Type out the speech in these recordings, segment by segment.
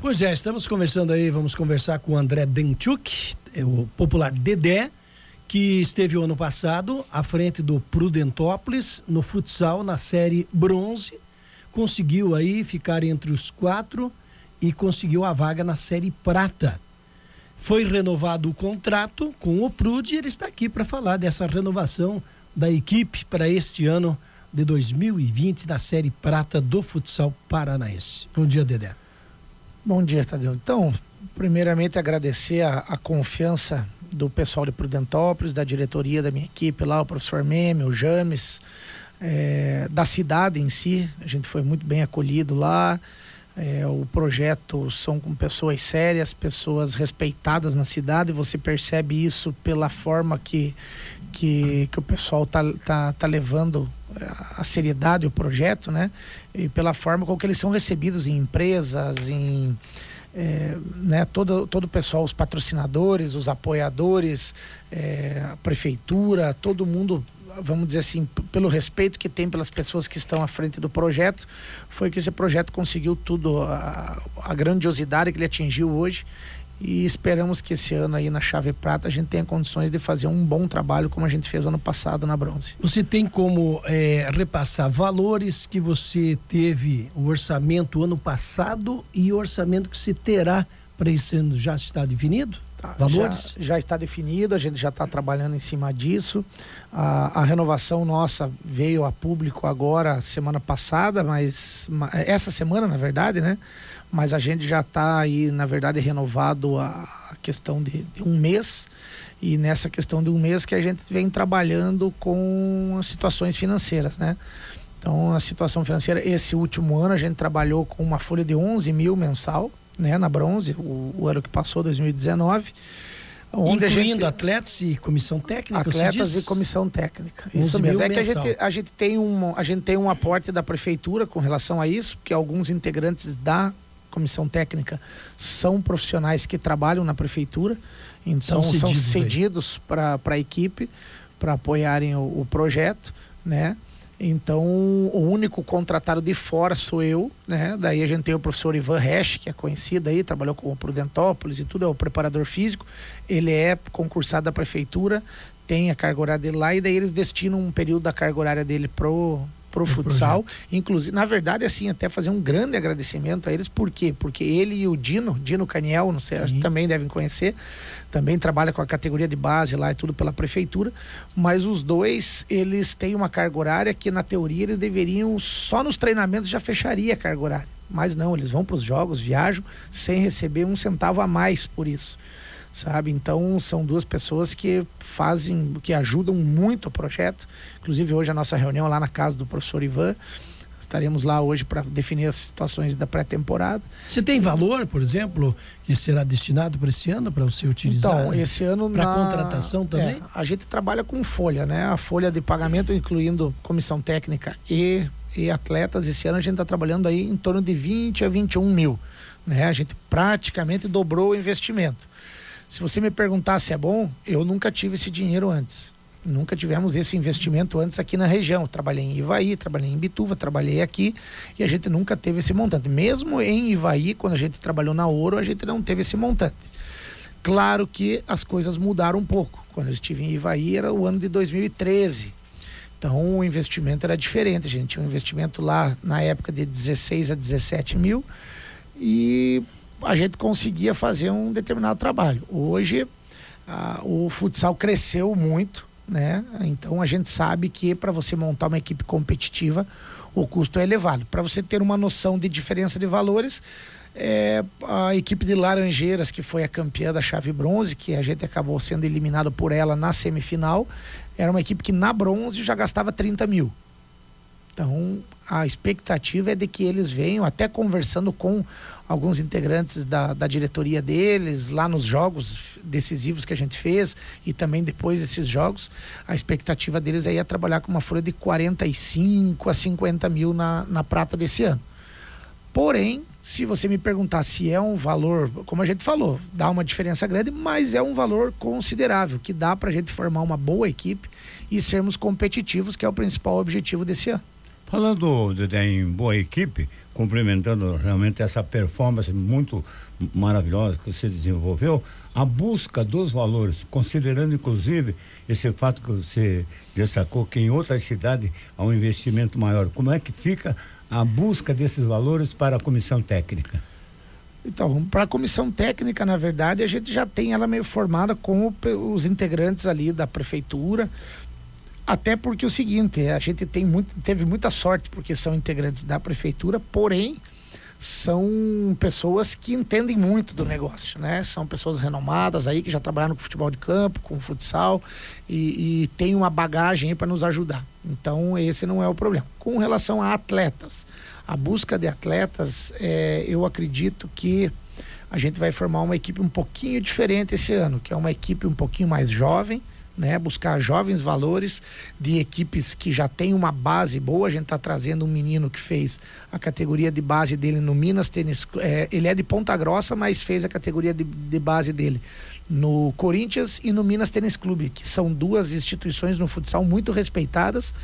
Pois é, estamos conversando aí, vamos conversar com o André Denchuk, é o popular Dedé, que esteve o ano passado à frente do Prudentópolis no futsal na série bronze, conseguiu aí ficar entre os quatro e conseguiu a vaga na série prata. Foi renovado o contrato com o Prud e ele está aqui para falar dessa renovação da equipe para este ano de 2020 da série prata do futsal paranaense. Bom dia, Dedé. Bom dia, Tadeu. Então, primeiramente agradecer a, a confiança do pessoal de Prudentópolis, da diretoria da minha equipe lá, o professor Meme, o James, é, da cidade em si. A gente foi muito bem acolhido lá. É, o projeto são com pessoas sérias, pessoas respeitadas na cidade. Você percebe isso pela forma que, que, que o pessoal tá, tá, tá levando a seriedade o projeto, né? E pela forma com que eles são recebidos em empresas, em é, né, todo, todo o pessoal, os patrocinadores, os apoiadores, é, a prefeitura, todo mundo, vamos dizer assim, pelo respeito que tem pelas pessoas que estão à frente do projeto, foi que esse projeto conseguiu tudo, a, a grandiosidade que ele atingiu hoje e esperamos que esse ano aí na chave prata a gente tenha condições de fazer um bom trabalho como a gente fez ano passado na bronze. Você tem como é, repassar valores que você teve o orçamento ano passado e o orçamento que se terá para esse ano já está definido? Tá, valores? Já, já, está definido, a gente já está trabalhando em cima disso. A, a, renovação nossa veio a público agora semana passada, mas essa semana na verdade, né? mas a gente já está aí, na verdade, renovado a questão de, de, um mês. E nessa questão de um mês que a gente vem trabalhando com as situações financeiras, né? Então, a situação financeira, esse último ano a gente trabalhou com uma folha de 11 mil mensal, né? Na bronze, o, o ano que passou, 2019. Onde Incluindo gente, atletas e comissão técnica, Atletas e comissão técnica. Isso mesmo. É que a gente, a, gente tem um, a gente tem um aporte da prefeitura com relação a isso, porque alguns integrantes da comissão técnica são profissionais que trabalham na prefeitura, então são cedidos, são cedidos para a equipe para apoiarem o, o, projeto, né? Então, o único contratado de fora sou eu, né? Daí a gente tem o professor Ivan Resch, que é conhecido aí, trabalhou com o Prudentópolis e tudo, é o preparador físico. Ele é concursado da prefeitura, tem a carga horária dele lá, e daí eles destinam um período da carga horária dele pro pro futsal. Projeto. Inclusive, na verdade, assim, até fazer um grande agradecimento a eles, por quê? Porque ele e o Dino, Dino Caniel, não sei, acho que também devem conhecer, também trabalha com a categoria de base lá e tudo pela prefeitura, mas os dois, eles têm uma carga horária que, na teoria, eles deveriam, só nos treinamentos já fecharia a carga horária. Mas não, eles vão para os jogos, viajam, sem receber um centavo a mais por isso sabe? Então são duas pessoas que fazem, que ajudam muito o projeto. Inclusive hoje a nossa reunião lá na casa do professor Ivan. Estaremos lá hoje para definir as situações da pré-temporada. Você tem valor, por exemplo, que será destinado para esse ano para você utilizar? Então, esse ano para na... contratação também? É, a gente trabalha com folha, né? A folha de pagamento, incluindo comissão técnica e, e atletas. Esse ano a gente está trabalhando aí em torno de 20 a 21 mil. Né? A gente praticamente dobrou o investimento. Se você me perguntar se é bom, eu nunca tive esse dinheiro antes. Nunca tivemos esse investimento antes aqui na região. Trabalhei em Ivaí, trabalhei em Bituva, trabalhei aqui e a gente nunca teve esse montante. Mesmo em Ivaí, quando a gente trabalhou na Ouro, a gente não teve esse montante. Claro que as coisas mudaram um pouco. Quando eu estive em Ivaí era o ano de 2013. Então o investimento era diferente. A gente tinha um investimento lá na época de 16 a 17 mil e a gente conseguia fazer um determinado trabalho. Hoje a, o futsal cresceu muito, né? Então a gente sabe que para você montar uma equipe competitiva o custo é elevado. Para você ter uma noção de diferença de valores, é, a equipe de Laranjeiras, que foi a campeã da chave bronze, que a gente acabou sendo eliminado por ela na semifinal, era uma equipe que na bronze já gastava 30 mil. Então, a expectativa é de que eles venham, até conversando com alguns integrantes da, da diretoria deles, lá nos jogos decisivos que a gente fez e também depois desses jogos, a expectativa deles é trabalhar com uma folha de 45 a 50 mil na, na prata desse ano. Porém, se você me perguntar se é um valor, como a gente falou, dá uma diferença grande, mas é um valor considerável, que dá para a gente formar uma boa equipe e sermos competitivos, que é o principal objetivo desse ano. Falando de, em boa equipe, cumprimentando realmente essa performance muito maravilhosa que você desenvolveu, a busca dos valores, considerando inclusive esse fato que você destacou que em outras cidades há um investimento maior. Como é que fica a busca desses valores para a comissão técnica? Então, para a comissão técnica, na verdade, a gente já tem ela meio formada com os integrantes ali da prefeitura. Até porque é o seguinte, a gente tem muito, teve muita sorte porque são integrantes da prefeitura, porém são pessoas que entendem muito do negócio, né? São pessoas renomadas aí que já trabalharam com futebol de campo, com futsal e, e tem uma bagagem para nos ajudar. Então esse não é o problema. Com relação a atletas, a busca de atletas, é, eu acredito que a gente vai formar uma equipe um pouquinho diferente esse ano, que é uma equipe um pouquinho mais jovem, né? Buscar jovens valores de equipes que já têm uma base boa. A gente está trazendo um menino que fez a categoria de base dele no Minas Tênis. É, ele é de Ponta Grossa, mas fez a categoria de, de base dele no Corinthians e no Minas Tênis Clube, que são duas instituições no futsal muito respeitadas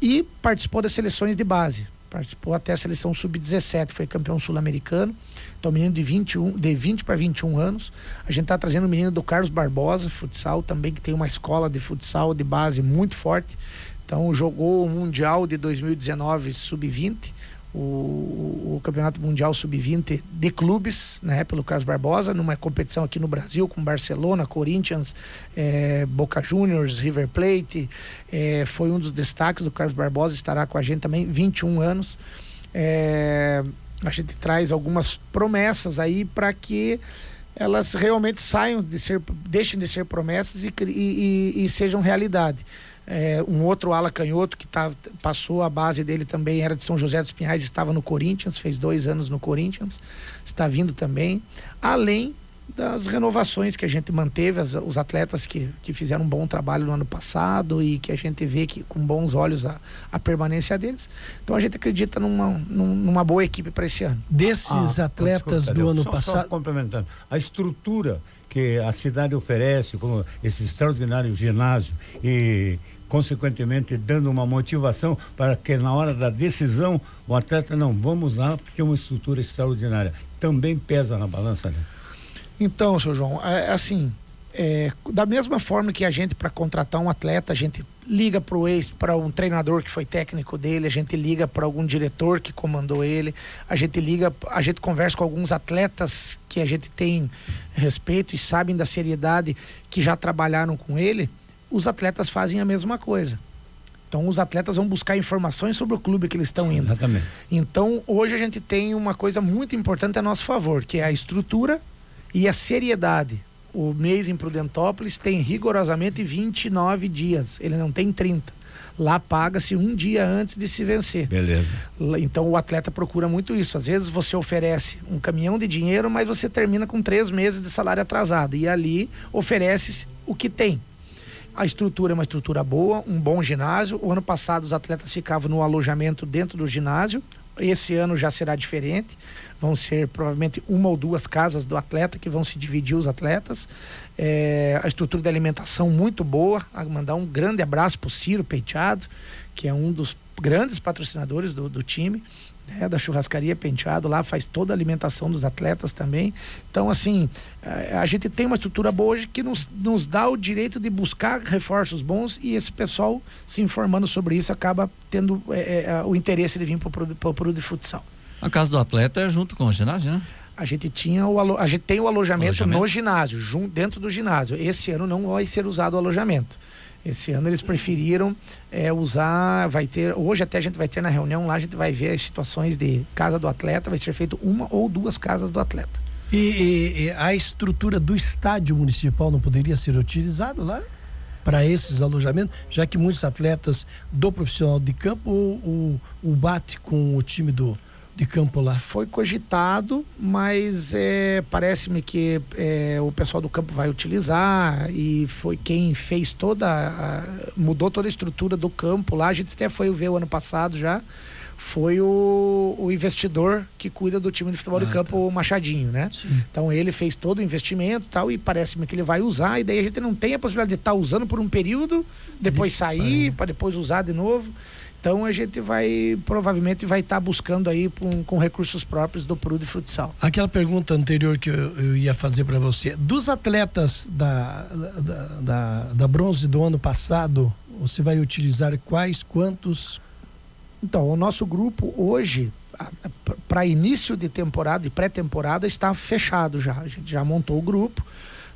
e participou das seleções de base. Participou até a seleção sub-17, foi campeão sul-americano. Então, menino de 21, de 20 para 21 anos. A gente está trazendo o menino do Carlos Barbosa, futsal, também que tem uma escola de futsal de base muito forte. Então, jogou o Mundial de 2019 sub-20, o, o, Campeonato Mundial Sub-20 de clubes, né, pelo Carlos Barbosa, numa competição aqui no Brasil com Barcelona, Corinthians, eh, Boca Juniors, River Plate. Eh, foi um dos destaques do Carlos Barbosa, estará com a gente também, 21 anos. Eh, a gente traz algumas promessas aí para que elas realmente saiam de ser, deixem de ser promessas e, e, e, e sejam realidade. É, um outro ala canhoto que tá, passou a base dele também era de São José dos Pinhais, estava no Corinthians, fez dois anos no Corinthians, está vindo também. Além das renovações que a gente manteve, as, os atletas que, que fizeram um bom trabalho no ano passado e que a gente vê que com bons olhos a, a permanência deles. Então a gente acredita numa, numa boa equipe para esse ano. Desses ah, atletas desculpa, do ano só, passado. Só complementando, a estrutura que a cidade oferece, como esse extraordinário ginásio e consequentemente dando uma motivação para que na hora da decisão o atleta não vamos lá porque é uma estrutura extraordinária também pesa na balança né? Então, seu João, é, assim, é, da mesma forma que a gente, para contratar um atleta, a gente liga para o ex, para um treinador que foi técnico dele, a gente liga para algum diretor que comandou ele, a gente liga, a gente conversa com alguns atletas que a gente tem respeito e sabem da seriedade que já trabalharam com ele, os atletas fazem a mesma coisa. Então os atletas vão buscar informações sobre o clube que eles estão indo. Exatamente. Então hoje a gente tem uma coisa muito importante a nosso favor, que é a estrutura e a seriedade. O mês em Prudentópolis tem rigorosamente 29 dias, ele não tem 30. Lá paga-se um dia antes de se vencer. Beleza. Então o atleta procura muito isso. Às vezes você oferece um caminhão de dinheiro, mas você termina com três meses de salário atrasado. E ali oferece o que tem. A estrutura é uma estrutura boa, um bom ginásio. O ano passado os atletas ficavam no alojamento dentro do ginásio. Esse ano já será diferente vão ser provavelmente uma ou duas casas do atleta que vão se dividir os atletas. É, a estrutura de alimentação muito boa. A mandar um grande abraço para o Ciro Penteado, que é um dos grandes patrocinadores do, do time. Né, da churrascaria Penteado lá faz toda a alimentação dos atletas também. Então, assim, a, a gente tem uma estrutura boa hoje que nos, nos dá o direito de buscar reforços bons e esse pessoal se informando sobre isso acaba tendo é, o interesse de vir para o período de futsal. A casa do atleta é junto com o ginásio, né? A gente tinha o a gente tem o alojamento, alojamento? no ginásio, junto, dentro do ginásio. Esse ano não vai ser usado o alojamento. Esse ano eles preferiram é, usar, vai ter, hoje até a gente vai ter na reunião lá, a gente vai ver as situações de casa do atleta, vai ser feito uma ou duas casas do atleta. E, e, e a estrutura do estádio municipal não poderia ser utilizada lá? para esses alojamentos, já que muitos atletas do profissional de campo o, o, o bate com o time do, de campo lá? Foi cogitado, mas é, parece-me que é, o pessoal do campo vai utilizar e foi quem fez toda, a, mudou toda a estrutura do campo lá. A gente até foi ver o ano passado já. Foi o, o investidor que cuida do time de futebol ah, de campo, tá. o Machadinho, né? Sim. Então ele fez todo o investimento tal, e parece-me que ele vai usar, e daí a gente não tem a possibilidade de estar tá usando por um período, depois sair, para depois usar de novo. Então a gente vai, provavelmente vai estar tá buscando aí com, com, recursos próprios do Prude Futsal. Aquela pergunta anterior que eu, eu ia fazer para você, dos atletas da, da, da, da bronze do ano passado, você vai utilizar quais, quantos? Então, o nosso grupo hoje, para início de temporada e pré-temporada, está fechado já. A gente já montou o grupo,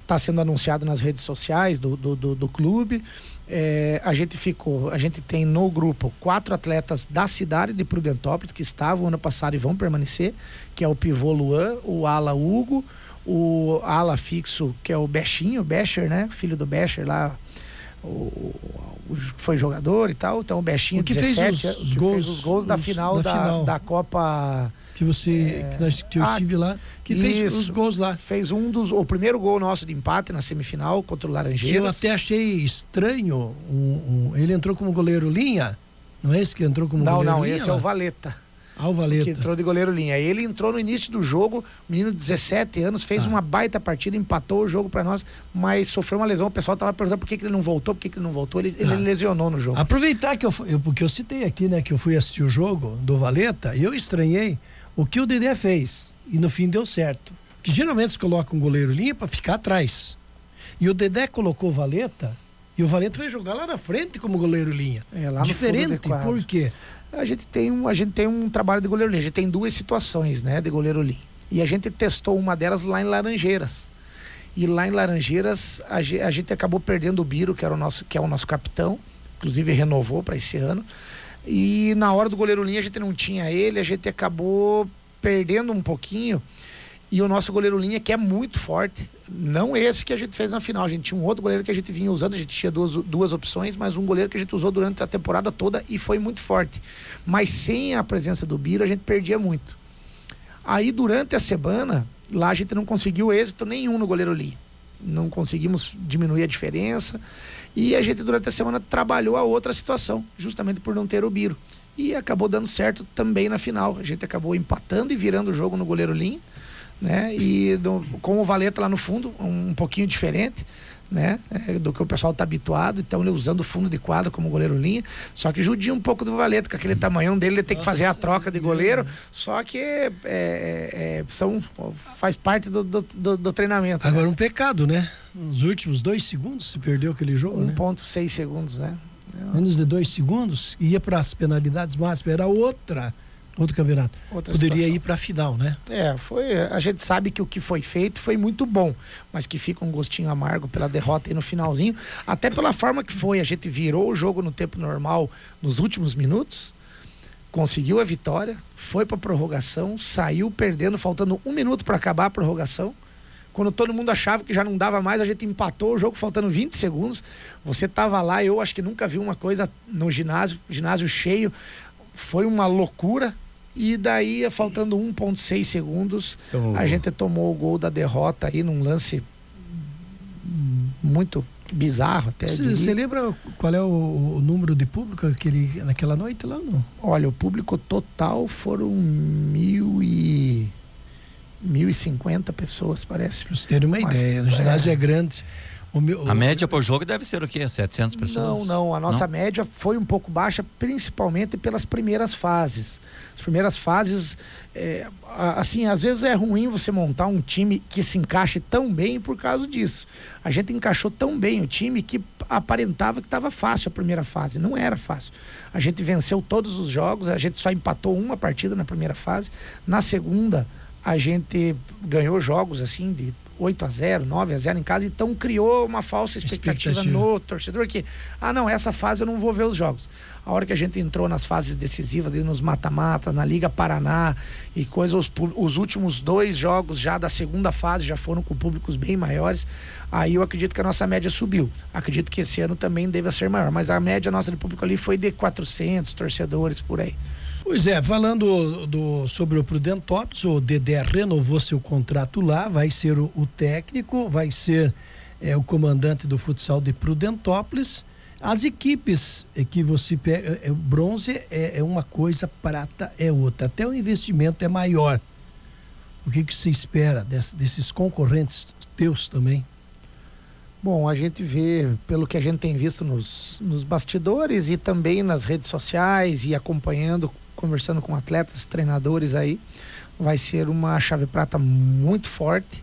está sendo anunciado nas redes sociais do, do, do, do clube. É, a gente ficou, a gente tem no grupo quatro atletas da cidade de Prudentópolis que estavam ano passado e vão permanecer, que é o pivô Luan, o ala Hugo, o ala fixo, que é o Bechinho, Becher, né? Filho do Becher lá, o, o, foi jogador e tal. Então o Bechinho o que 17, fez os, gols, fez os gols da os, final da, final. da Copa que você é, que, nós, que eu ah, estive lá que isso, fez os gols lá fez um dos o primeiro gol nosso de empate na semifinal contra o Laranjeiras eu até achei estranho um, um, ele entrou como goleiro linha não é esse que entrou como não, goleiro não, linha? Não, não, esse é o Valeta. Alvaleta. Que entrou de goleiro linha. Ele entrou no início do jogo, menino de 17 anos, fez ah. uma baita partida, empatou o jogo para nós, mas sofreu uma lesão. O pessoal tava perguntando por que, que ele não voltou, por que, que ele não voltou. Ele, ah. ele lesionou no jogo. Aproveitar que eu, eu, porque eu citei aqui, né, que eu fui assistir o jogo do Valeta, eu estranhei o que o Dedé fez. E no fim deu certo. Que geralmente se coloca um goleiro linha para ficar atrás. E o Dedé colocou o Valeta e o Valeta foi jogar lá na frente como goleiro linha. É, Diferente, por quê? a gente tem um, a gente tem um trabalho de goleiro linha. A gente tem duas situações, né, de goleiro linha. E a gente testou uma delas lá em Laranjeiras. E lá em Laranjeiras a gente, a gente acabou perdendo o Biro, que era o nosso, que é o nosso capitão, inclusive renovou para esse ano. E na hora do goleiro linha a gente não tinha ele, a gente acabou perdendo um pouquinho. E o nosso goleiro linha, que é muito forte, não esse que a gente fez na final. A gente tinha um outro goleiro que a gente vinha usando, a gente tinha duas, duas opções, mas um goleiro que a gente usou durante a temporada toda e foi muito forte. Mas sem a presença do Biro, a gente perdia muito. Aí durante a semana, lá a gente não conseguiu êxito nenhum no goleiro linha. Não conseguimos diminuir a diferença. E a gente, durante a semana, trabalhou a outra situação, justamente por não ter o Biro. E acabou dando certo também na final. A gente acabou empatando e virando o jogo no goleiro linha né? E do, com o Valeta lá no fundo, um, um pouquinho diferente, né? É, do que o pessoal está habituado, então ele usando o fundo de quadro como goleiro linha, só que judia um pouco do Valeta, com aquele tamanhão dele, ele tem Nossa, que fazer a troca de goleiro, só que é, é, são, faz parte do, do, do, do treinamento. Agora né? um pecado, né? Nos últimos dois segundos se perdeu aquele jogo, 1.6 né? segundos, né? Menos de dois segundos, ia para as penalidades máximas, era outra outro campeonato. Outra Poderia situação. ir para a final, né? É, foi. A gente sabe que o que foi feito foi muito bom, mas que fica um gostinho amargo pela derrota aí no finalzinho, até pela forma que foi. A gente virou o jogo no tempo normal nos últimos minutos, conseguiu a vitória, foi para prorrogação, saiu perdendo, faltando um minuto para acabar a prorrogação. Quando todo mundo achava que já não dava mais, a gente empatou o jogo faltando 20 segundos. Você estava lá, eu acho que nunca vi uma coisa no ginásio, ginásio cheio. Foi uma loucura. E daí, faltando 1,6 segundos, então, a gente tomou o gol da derrota aí num lance muito bizarro até. Você lembra qual é o, o, número de público aquele, naquela noite lá? Não? Olha, o público total foram mil e. 1.050 pessoas, parece. Pra você ter uma Mas, ideia, o ginásio é, é grande. Meu, a média por jogo deve ser o quê? 700 pessoas? Não, não. A nossa não? média foi um pouco baixa, principalmente pelas primeiras fases. As primeiras fases, é, assim, às vezes é ruim você montar um time que se encaixe tão bem por causa disso. A gente encaixou tão bem o time que aparentava que estava fácil a primeira fase. Não era fácil. A gente venceu todos os jogos, a gente só empatou uma partida na primeira fase. Na segunda, a gente ganhou jogos assim de 8 a 0 9 a 0 em casa, então criou uma falsa expectativa, expectativa, no torcedor que, ah, não, essa fase eu não vou ver os jogos. A hora que a gente entrou nas fases decisivas, ali nos mata-mata, na Liga Paraná e coisas, os, os, últimos dois jogos já da segunda fase já foram com públicos bem maiores. Aí eu acredito que a nossa média subiu. Acredito que esse ano também deva ser maior, mas a média nossa de público ali foi de 400 torcedores por aí. Pois é, falando do, sobre o Prudentópolis, o Dedé renovou seu contrato lá, vai ser o, o técnico, vai ser é, o comandante do futsal de Prudentópolis. As equipes que você pega, é, bronze é, é, uma coisa, prata é outra. Até o investimento é maior. O que, que se espera desse, desses concorrentes teus também? Bom, a gente vê, pelo que a gente tem visto nos, nos bastidores e também nas redes sociais e acompanhando, conversando com atletas, treinadores aí, vai ser uma chave prata muito forte,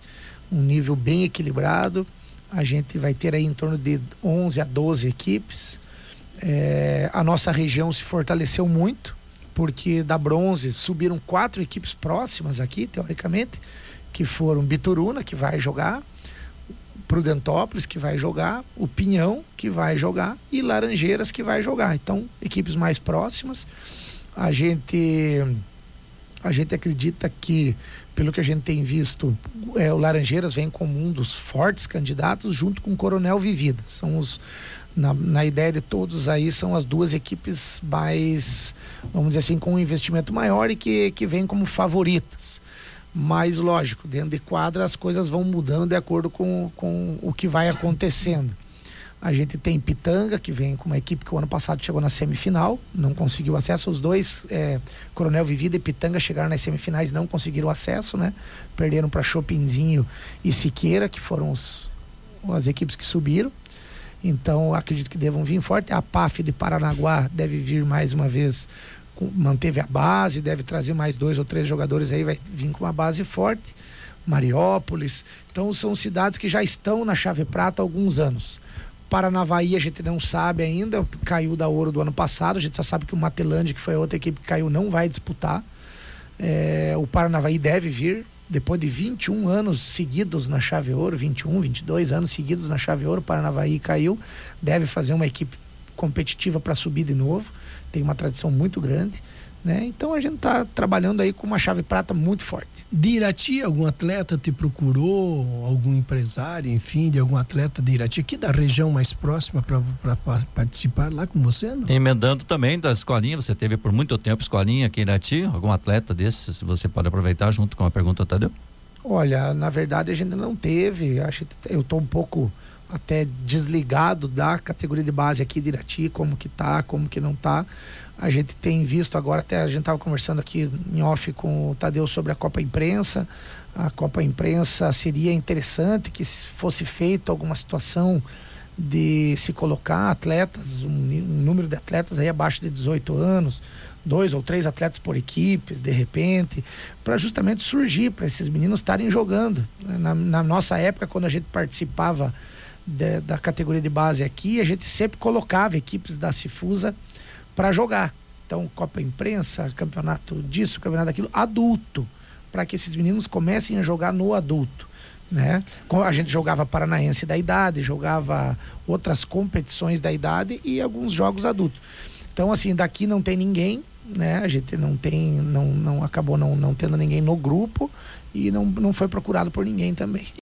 um nível bem equilibrado. A gente vai ter aí em torno de 11 a 12 equipes. É, a nossa região se fortaleceu muito, porque da bronze subiram quatro equipes próximas aqui, teoricamente, que foram Bituruna, que vai jogar, Prudentópolis, que vai jogar, o Pinhão, que vai jogar, e Laranjeiras, que vai jogar. Então, equipes mais próximas. A gente, a gente acredita que, pelo que a gente tem visto, é, o Laranjeiras vem como um dos fortes candidatos, junto com o Coronel Vivida. São os, na, na ideia de todos aí, são as duas equipes mais, vamos dizer assim, com um investimento maior e que, que vêm como favoritas mas lógico, dentro de quadra as coisas vão mudando de acordo com, com o que vai acontecendo. A gente tem Pitanga, que vem com uma equipe que o ano passado chegou na semifinal, não conseguiu acesso. Os dois, é, Coronel Vivida e Pitanga, chegaram nas semifinais não conseguiram acesso, né? Perderam para Chopinzinho e Siqueira, que foram os, as equipes que subiram. Então, acredito que devam vir forte. A PAF de Paranaguá deve vir mais uma vez manteve a base, deve trazer mais dois ou três jogadores aí, vai vir com uma base forte. Mariópolis. Então são cidades que já estão na chave prata há alguns anos. Paranavaí a gente não sabe ainda, caiu da ouro do ano passado, a gente só sabe que o Matelândia, que foi a outra equipe que caiu, não vai disputar. É, o Paranavaí deve vir, depois de 21 anos seguidos na chave ouro, 21, 22 anos seguidos na chave ouro, o Paranavaí caiu, deve fazer uma equipe competitiva para subir de novo tem uma tradição muito grande. Né? Então a gente está trabalhando aí com uma chave prata muito forte. De Irati, algum atleta te procurou, algum empresário, enfim, de algum atleta de Irati, aqui da região mais próxima para participar lá com você? Não? Emendando também da escolinha, você teve por muito tempo escolinha aqui em Irati, algum atleta desses você pode aproveitar junto com a pergunta, Tadeu? Olha, na verdade a gente não teve, acho que eu estou um pouco até desligado da categoria de base aqui de Irati, como que tá, como que não tá. A gente tem visto agora, até a gente estava conversando aqui em off com o Tadeu sobre a Copa Imprensa. A Copa Imprensa seria interessante que fosse feita alguma situação de se colocar atletas, um, um, número de atletas aí abaixo de 18 anos, dois ou três atletas por equipes, de repente, para justamente surgir, para esses meninos estarem jogando. Na, na, nossa época, quando a gente participava de, da categoria de base aqui, a gente sempre colocava equipes da Cifusa para jogar. Então, Copa Imprensa, campeonato disso, campeonato daquilo, adulto, para que esses meninos comecem a jogar no adulto. Né? A gente jogava Paranaense da idade, jogava outras competições da idade e alguns jogos adultos. Então, assim, daqui não tem ninguém, né? A gente não tem, não, não acabou não, não tendo ninguém no grupo e não, não foi procurado por ninguém também.